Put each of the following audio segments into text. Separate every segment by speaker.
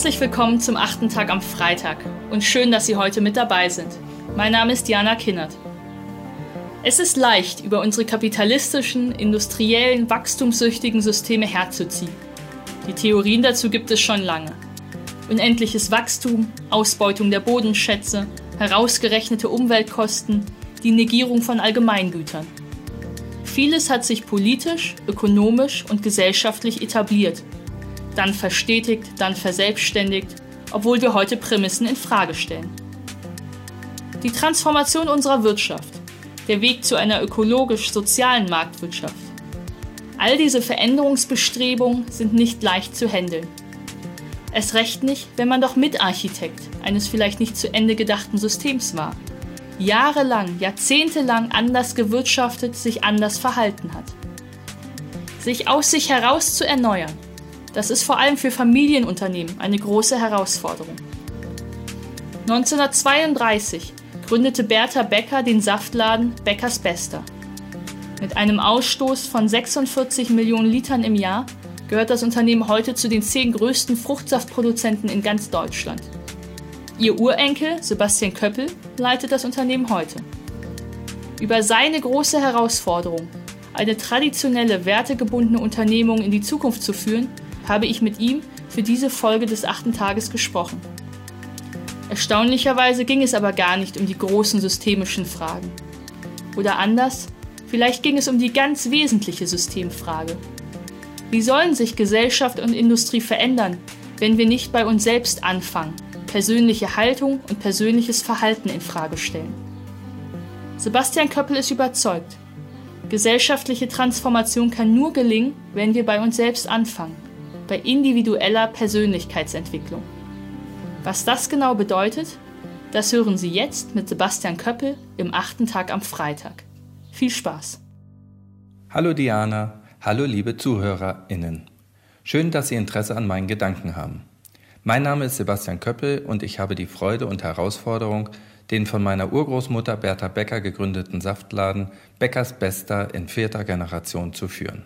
Speaker 1: Herzlich willkommen zum achten Tag am Freitag und schön, dass Sie heute mit dabei sind. Mein Name ist Diana Kinnert. Es ist leicht, über unsere kapitalistischen, industriellen, wachstumssüchtigen Systeme herzuziehen. Die Theorien dazu gibt es schon lange. Unendliches Wachstum, Ausbeutung der Bodenschätze, herausgerechnete Umweltkosten, die Negierung von Allgemeingütern. Vieles hat sich politisch, ökonomisch und gesellschaftlich etabliert, dann verstetigt, dann verselbstständigt, obwohl wir heute Prämissen in Frage stellen. Die Transformation unserer Wirtschaft, der Weg zu einer ökologisch-sozialen Marktwirtschaft. All diese Veränderungsbestrebungen sind nicht leicht zu handeln. Es recht nicht, wenn man doch Mitarchitekt eines vielleicht nicht zu Ende gedachten Systems war jahrelang, jahrzehntelang anders gewirtschaftet, sich anders verhalten hat. Sich aus sich heraus zu erneuern, das ist vor allem für Familienunternehmen eine große Herausforderung. 1932 gründete Bertha Becker den Saftladen Beckers Bester. Mit einem Ausstoß von 46 Millionen Litern im Jahr gehört das Unternehmen heute zu den zehn größten Fruchtsaftproduzenten in ganz Deutschland. Ihr Urenkel, Sebastian Köppel, leitet das Unternehmen heute. Über seine große Herausforderung, eine traditionelle, wertegebundene Unternehmung in die Zukunft zu führen, habe ich mit ihm für diese Folge des achten Tages gesprochen. Erstaunlicherweise ging es aber gar nicht um die großen systemischen Fragen. Oder anders, vielleicht ging es um die ganz wesentliche Systemfrage. Wie sollen sich Gesellschaft und Industrie verändern, wenn wir nicht bei uns selbst anfangen persönliche Haltung und persönliches Verhalten in Frage stellen. Sebastian Köppel ist überzeugt, gesellschaftliche Transformation kann nur gelingen, wenn wir bei uns selbst anfangen, bei individueller Persönlichkeitsentwicklung. Was das genau bedeutet, das hören Sie jetzt mit Sebastian Köppel im achten Tag am Freitag. Viel Spaß!
Speaker 2: Hallo Diana, hallo liebe ZuhörerInnen. Schön, dass Sie Interesse an meinen Gedanken haben. Mein Name ist Sebastian Köppel und ich habe die Freude und Herausforderung, den von meiner Urgroßmutter Bertha Becker gegründeten Saftladen Beckers Bester in vierter Generation zu führen.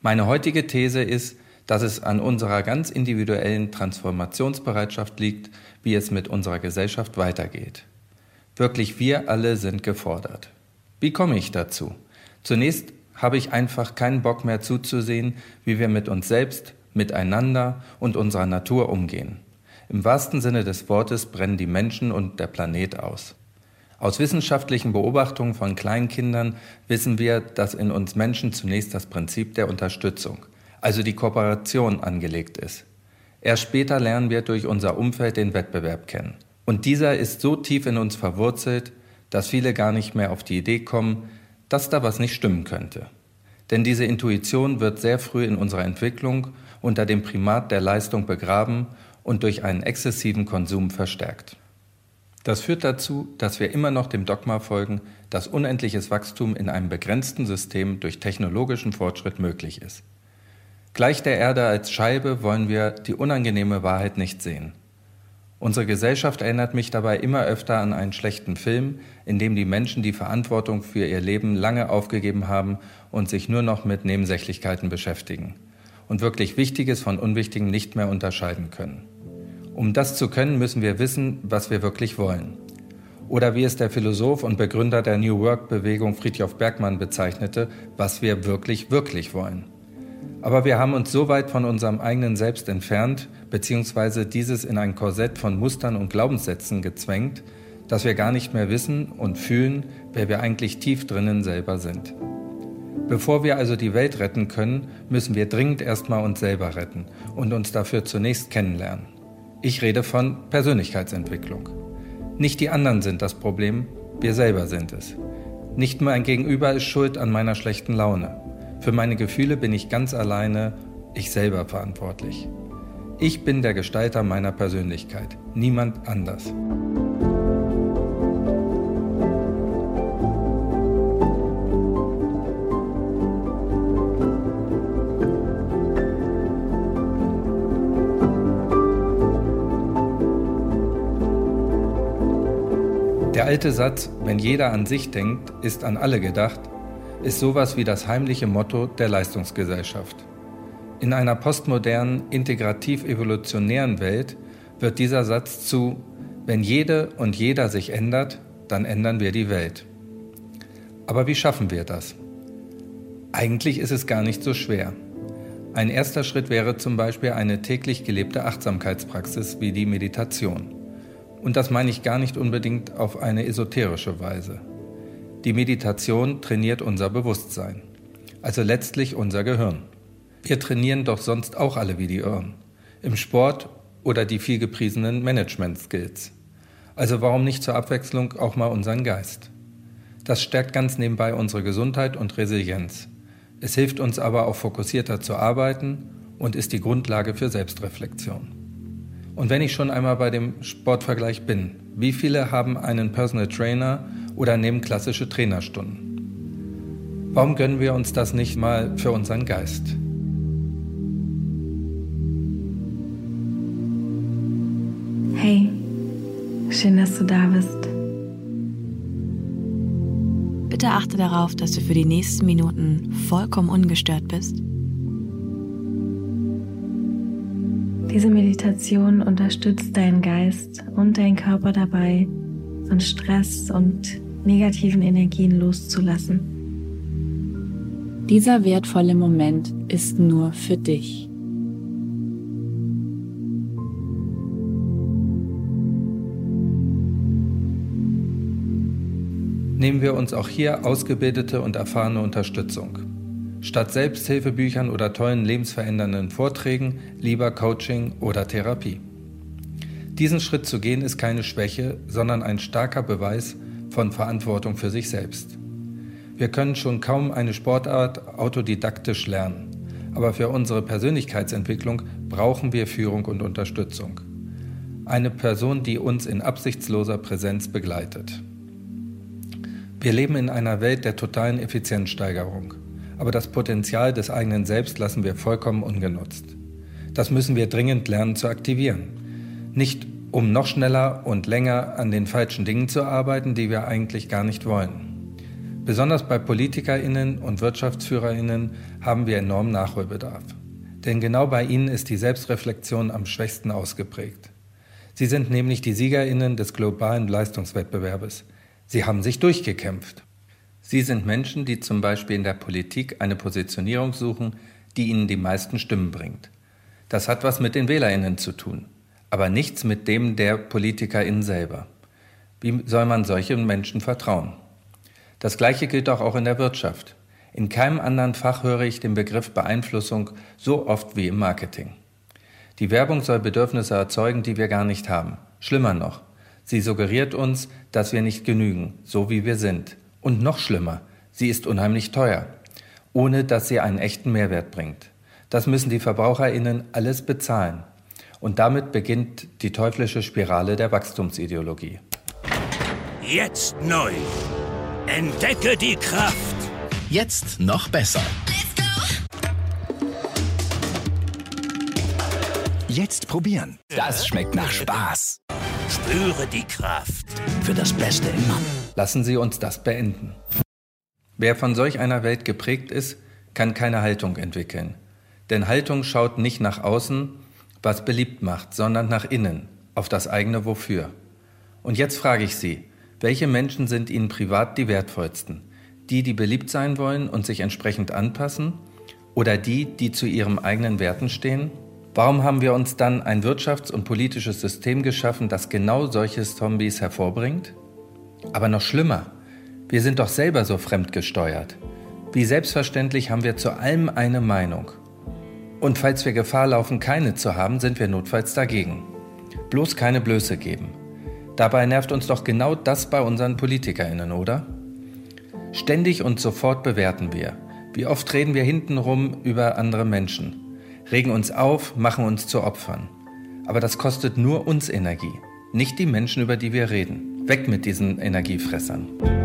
Speaker 2: Meine heutige These ist, dass es an unserer ganz individuellen Transformationsbereitschaft liegt, wie es mit unserer Gesellschaft weitergeht. Wirklich wir alle sind gefordert. Wie komme ich dazu? Zunächst habe ich einfach keinen Bock mehr zuzusehen, wie wir mit uns selbst, miteinander und unserer Natur umgehen. Im wahrsten Sinne des Wortes brennen die Menschen und der Planet aus. Aus wissenschaftlichen Beobachtungen von Kleinkindern wissen wir, dass in uns Menschen zunächst das Prinzip der Unterstützung, also die Kooperation, angelegt ist. Erst später lernen wir durch unser Umfeld den Wettbewerb kennen. Und dieser ist so tief in uns verwurzelt, dass viele gar nicht mehr auf die Idee kommen, dass da was nicht stimmen könnte. Denn diese Intuition wird sehr früh in unserer Entwicklung unter dem Primat der Leistung begraben und durch einen exzessiven Konsum verstärkt. Das führt dazu, dass wir immer noch dem Dogma folgen, dass unendliches Wachstum in einem begrenzten System durch technologischen Fortschritt möglich ist. Gleich der Erde als Scheibe wollen wir die unangenehme Wahrheit nicht sehen. Unsere Gesellschaft erinnert mich dabei immer öfter an einen schlechten Film, in dem die Menschen die Verantwortung für ihr Leben lange aufgegeben haben und sich nur noch mit Nebensächlichkeiten beschäftigen und wirklich Wichtiges von Unwichtigem nicht mehr unterscheiden können. Um das zu können, müssen wir wissen, was wir wirklich wollen. Oder wie es der Philosoph und Begründer der New Work-Bewegung Friedhof Bergmann bezeichnete, was wir wirklich, wirklich wollen. Aber wir haben uns so weit von unserem eigenen Selbst entfernt, beziehungsweise dieses in ein Korsett von Mustern und Glaubenssätzen gezwängt, dass wir gar nicht mehr wissen und fühlen, wer wir eigentlich tief drinnen selber sind. Bevor wir also die Welt retten können, müssen wir dringend erstmal uns selber retten und uns dafür zunächst kennenlernen. Ich rede von Persönlichkeitsentwicklung. Nicht die anderen sind das Problem, wir selber sind es. Nicht mein Gegenüber ist schuld an meiner schlechten Laune. Für meine Gefühle bin ich ganz alleine, ich selber verantwortlich. Ich bin der Gestalter meiner Persönlichkeit, niemand anders. Der alte Satz, wenn jeder an sich denkt, ist an alle gedacht, ist sowas wie das heimliche Motto der Leistungsgesellschaft. In einer postmodernen, integrativ-evolutionären Welt wird dieser Satz zu, wenn jede und jeder sich ändert, dann ändern wir die Welt. Aber wie schaffen wir das? Eigentlich ist es gar nicht so schwer. Ein erster Schritt wäre zum Beispiel eine täglich gelebte Achtsamkeitspraxis wie die Meditation. Und das meine ich gar nicht unbedingt auf eine esoterische Weise. Die Meditation trainiert unser Bewusstsein, also letztlich unser Gehirn. Wir trainieren doch sonst auch alle wie die Irren. Im Sport oder die viel gepriesenen Management-Skills. Also warum nicht zur Abwechslung auch mal unseren Geist? Das stärkt ganz nebenbei unsere Gesundheit und Resilienz. Es hilft uns aber auch fokussierter zu arbeiten und ist die Grundlage für Selbstreflexion. Und wenn ich schon einmal bei dem Sportvergleich bin, wie viele haben einen Personal Trainer oder nehmen klassische Trainerstunden? Warum gönnen wir uns das nicht mal für unseren Geist?
Speaker 3: Hey, schön, dass du da bist.
Speaker 4: Bitte achte darauf, dass du für die nächsten Minuten vollkommen ungestört bist
Speaker 3: Diese Meditation unterstützt deinen Geist und deinen Körper dabei, von Stress und negativen Energien loszulassen.
Speaker 4: Dieser wertvolle Moment ist nur für dich.
Speaker 2: Nehmen wir uns auch hier ausgebildete und erfahrene Unterstützung. Statt Selbsthilfebüchern oder tollen lebensverändernden Vorträgen lieber Coaching oder Therapie. Diesen Schritt zu gehen ist keine Schwäche, sondern ein starker Beweis von Verantwortung für sich selbst. Wir können schon kaum eine Sportart autodidaktisch lernen, aber für unsere Persönlichkeitsentwicklung brauchen wir Führung und Unterstützung. Eine Person, die uns in absichtsloser Präsenz begleitet. Wir leben in einer Welt der totalen Effizienzsteigerung aber das Potenzial des eigenen Selbst lassen wir vollkommen ungenutzt. Das müssen wir dringend lernen zu aktivieren. Nicht um noch schneller und länger an den falschen Dingen zu arbeiten, die wir eigentlich gar nicht wollen. Besonders bei Politikerinnen und Wirtschaftsführerinnen haben wir enormen Nachholbedarf. Denn genau bei ihnen ist die Selbstreflexion am schwächsten ausgeprägt. Sie sind nämlich die Siegerinnen des globalen Leistungswettbewerbes. Sie haben sich durchgekämpft. Sie sind Menschen, die zum Beispiel in der Politik eine Positionierung suchen, die ihnen die meisten Stimmen bringt. Das hat was mit den Wählerinnen zu tun, aber nichts mit dem der Politikerinnen selber. Wie soll man solchen Menschen vertrauen? Das Gleiche gilt auch, auch in der Wirtschaft. In keinem anderen Fach höre ich den Begriff Beeinflussung so oft wie im Marketing. Die Werbung soll Bedürfnisse erzeugen, die wir gar nicht haben. Schlimmer noch, sie suggeriert uns, dass wir nicht genügen, so wie wir sind und noch schlimmer, sie ist unheimlich teuer, ohne dass sie einen echten Mehrwert bringt. Das müssen die Verbraucherinnen alles bezahlen. Und damit beginnt die teuflische Spirale der Wachstumsideologie.
Speaker 5: Jetzt neu. Entdecke die Kraft.
Speaker 6: Jetzt noch besser. Jetzt probieren. Das schmeckt nach Spaß.
Speaker 5: Spüre die Kraft.
Speaker 6: Für das Beste im Mann.
Speaker 2: Lassen Sie uns das beenden. Wer von solch einer Welt geprägt ist, kann keine Haltung entwickeln. Denn Haltung schaut nicht nach außen, was beliebt macht, sondern nach innen, auf das eigene Wofür. Und jetzt frage ich Sie, welche Menschen sind Ihnen privat die wertvollsten? Die, die beliebt sein wollen und sich entsprechend anpassen? Oder die, die zu ihren eigenen Werten stehen? Warum haben wir uns dann ein wirtschafts- und politisches System geschaffen, das genau solche Zombies hervorbringt? Aber noch schlimmer, wir sind doch selber so fremdgesteuert. Wie selbstverständlich haben wir zu allem eine Meinung. Und falls wir Gefahr laufen, keine zu haben, sind wir notfalls dagegen. Bloß keine Blöße geben. Dabei nervt uns doch genau das bei unseren Politikerinnen, oder? Ständig und sofort bewerten wir. Wie oft reden wir hintenrum über andere Menschen? regen uns auf, machen uns zu Opfern. Aber das kostet nur uns Energie, nicht die Menschen, über die wir reden. Weg mit diesen Energiefressern.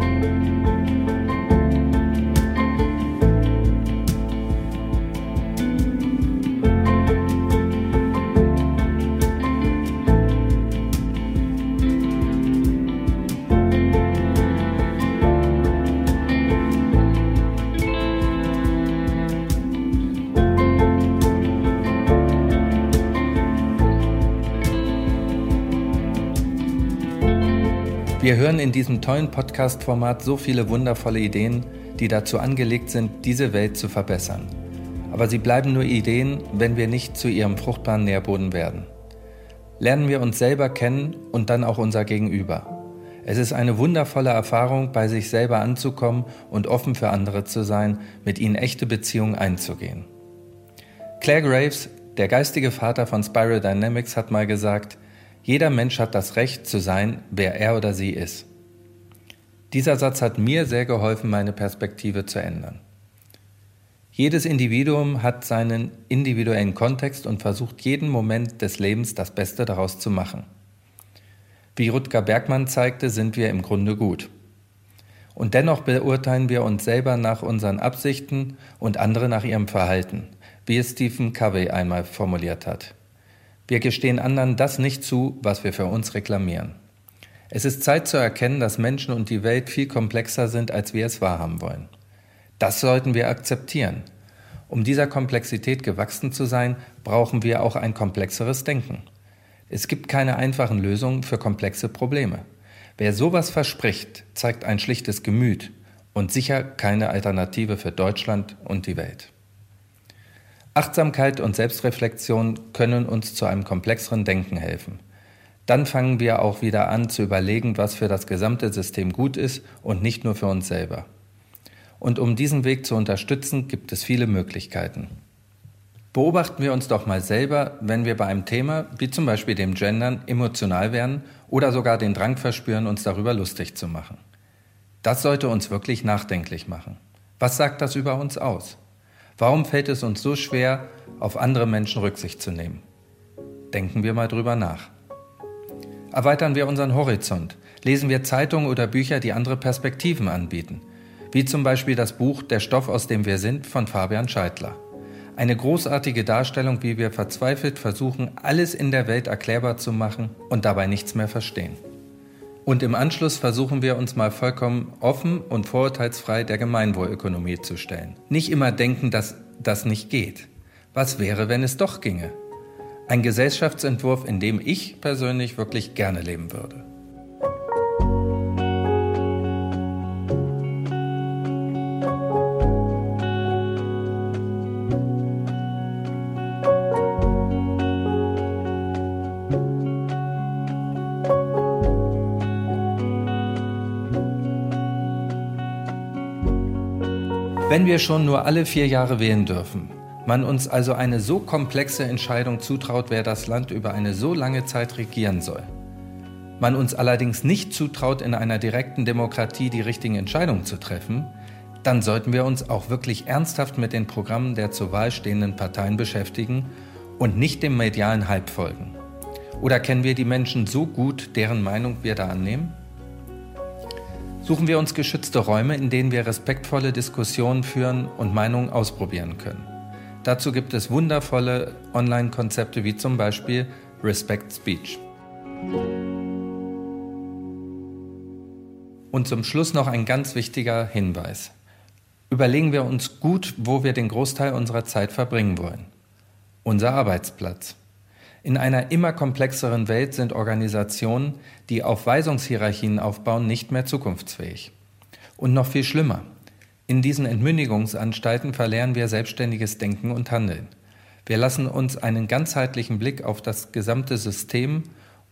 Speaker 2: Wir hören in diesem tollen Podcast-Format so viele wundervolle Ideen, die dazu angelegt sind, diese Welt zu verbessern. Aber sie bleiben nur Ideen, wenn wir nicht zu ihrem fruchtbaren Nährboden werden. Lernen wir uns selber kennen und dann auch unser Gegenüber. Es ist eine wundervolle Erfahrung, bei sich selber anzukommen und offen für andere zu sein, mit ihnen echte Beziehungen einzugehen. Claire Graves, der geistige Vater von Spiral Dynamics, hat mal gesagt, jeder Mensch hat das Recht zu sein, wer er oder sie ist. Dieser Satz hat mir sehr geholfen, meine Perspektive zu ändern. Jedes Individuum hat seinen individuellen Kontext und versucht jeden Moment des Lebens das Beste daraus zu machen. Wie Rutger Bergmann zeigte, sind wir im Grunde gut. Und dennoch beurteilen wir uns selber nach unseren Absichten und andere nach ihrem Verhalten, wie es Stephen Covey einmal formuliert hat. Wir gestehen anderen das nicht zu, was wir für uns reklamieren. Es ist Zeit zu erkennen, dass Menschen und die Welt viel komplexer sind, als wir es wahrhaben wollen. Das sollten wir akzeptieren. Um dieser Komplexität gewachsen zu sein, brauchen wir auch ein komplexeres Denken. Es gibt keine einfachen Lösungen für komplexe Probleme. Wer sowas verspricht, zeigt ein schlichtes Gemüt und sicher keine Alternative für Deutschland und die Welt. Achtsamkeit und Selbstreflexion können uns zu einem komplexeren Denken helfen. Dann fangen wir auch wieder an zu überlegen, was für das gesamte System gut ist und nicht nur für uns selber. Und um diesen Weg zu unterstützen, gibt es viele Möglichkeiten. Beobachten wir uns doch mal selber, wenn wir bei einem Thema, wie zum Beispiel dem Gendern, emotional werden oder sogar den Drang verspüren, uns darüber lustig zu machen. Das sollte uns wirklich nachdenklich machen. Was sagt das über uns aus? Warum fällt es uns so schwer, auf andere Menschen Rücksicht zu nehmen? Denken wir mal drüber nach. Erweitern wir unseren Horizont. Lesen wir Zeitungen oder Bücher, die andere Perspektiven anbieten. Wie zum Beispiel das Buch Der Stoff, aus dem wir sind von Fabian Scheidler. Eine großartige Darstellung, wie wir verzweifelt versuchen, alles in der Welt erklärbar zu machen und dabei nichts mehr verstehen. Und im Anschluss versuchen wir uns mal vollkommen offen und vorurteilsfrei der Gemeinwohlökonomie zu stellen. Nicht immer denken, dass das nicht geht. Was wäre, wenn es doch ginge? Ein Gesellschaftsentwurf, in dem ich persönlich wirklich gerne leben würde. Wenn wir schon nur alle vier Jahre wählen dürfen, man uns also eine so komplexe Entscheidung zutraut, wer das Land über eine so lange Zeit regieren soll, man uns allerdings nicht zutraut, in einer direkten Demokratie die richtigen Entscheidungen zu treffen, dann sollten wir uns auch wirklich ernsthaft mit den Programmen der zur Wahl stehenden Parteien beschäftigen und nicht dem medialen Hype folgen. Oder kennen wir die Menschen so gut, deren Meinung wir da annehmen? Suchen wir uns geschützte Räume, in denen wir respektvolle Diskussionen führen und Meinungen ausprobieren können. Dazu gibt es wundervolle Online-Konzepte wie zum Beispiel Respect Speech. Und zum Schluss noch ein ganz wichtiger Hinweis. Überlegen wir uns gut, wo wir den Großteil unserer Zeit verbringen wollen. Unser Arbeitsplatz. In einer immer komplexeren Welt sind Organisationen, die auf Weisungshierarchien aufbauen, nicht mehr zukunftsfähig. Und noch viel schlimmer. In diesen Entmündigungsanstalten verlernen wir selbstständiges Denken und Handeln. Wir lassen uns einen ganzheitlichen Blick auf das gesamte System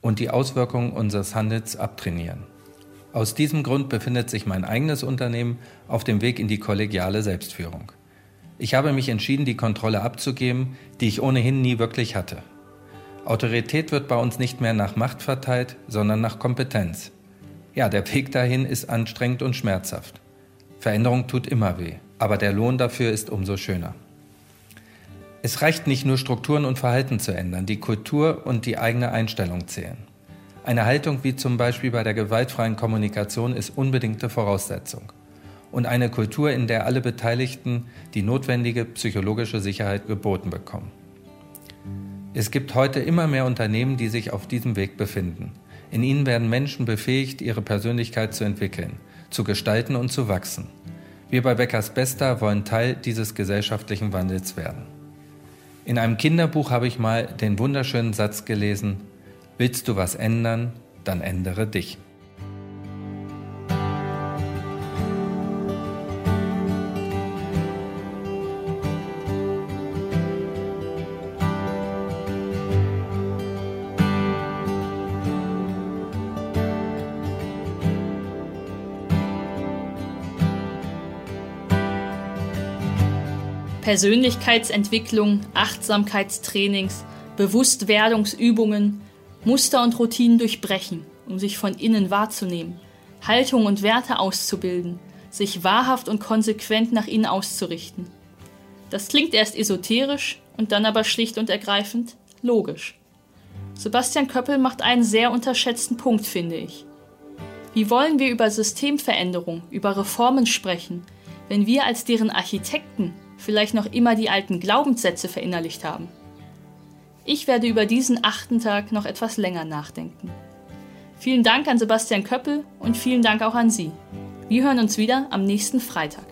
Speaker 2: und die Auswirkungen unseres Handels abtrainieren. Aus diesem Grund befindet sich mein eigenes Unternehmen auf dem Weg in die kollegiale Selbstführung. Ich habe mich entschieden, die Kontrolle abzugeben, die ich ohnehin nie wirklich hatte. Autorität wird bei uns nicht mehr nach Macht verteilt, sondern nach Kompetenz. Ja, der Weg dahin ist anstrengend und schmerzhaft. Veränderung tut immer weh, aber der Lohn dafür ist umso schöner. Es reicht nicht nur Strukturen und Verhalten zu ändern, die Kultur und die eigene Einstellung zählen. Eine Haltung wie zum Beispiel bei der gewaltfreien Kommunikation ist unbedingte Voraussetzung. Und eine Kultur, in der alle Beteiligten die notwendige psychologische Sicherheit geboten bekommen. Es gibt heute immer mehr Unternehmen, die sich auf diesem Weg befinden. In ihnen werden Menschen befähigt, ihre Persönlichkeit zu entwickeln, zu gestalten und zu wachsen. Wir bei Beckers Besta wollen Teil dieses gesellschaftlichen Wandels werden. In einem Kinderbuch habe ich mal den wunderschönen Satz gelesen, Willst du was ändern, dann ändere dich.
Speaker 1: Persönlichkeitsentwicklung, Achtsamkeitstrainings, Bewusstwerdungsübungen, Muster und Routinen durchbrechen, um sich von innen wahrzunehmen, Haltung und Werte auszubilden, sich wahrhaft und konsequent nach innen auszurichten. Das klingt erst esoterisch und dann aber schlicht und ergreifend logisch. Sebastian Köppel macht einen sehr unterschätzten Punkt, finde ich. Wie wollen wir über Systemveränderung, über Reformen sprechen, wenn wir als deren Architekten vielleicht noch immer die alten Glaubenssätze verinnerlicht haben? Ich werde über diesen achten Tag noch etwas länger nachdenken. Vielen Dank an Sebastian Köppel und vielen Dank auch an Sie. Wir hören uns wieder am nächsten Freitag.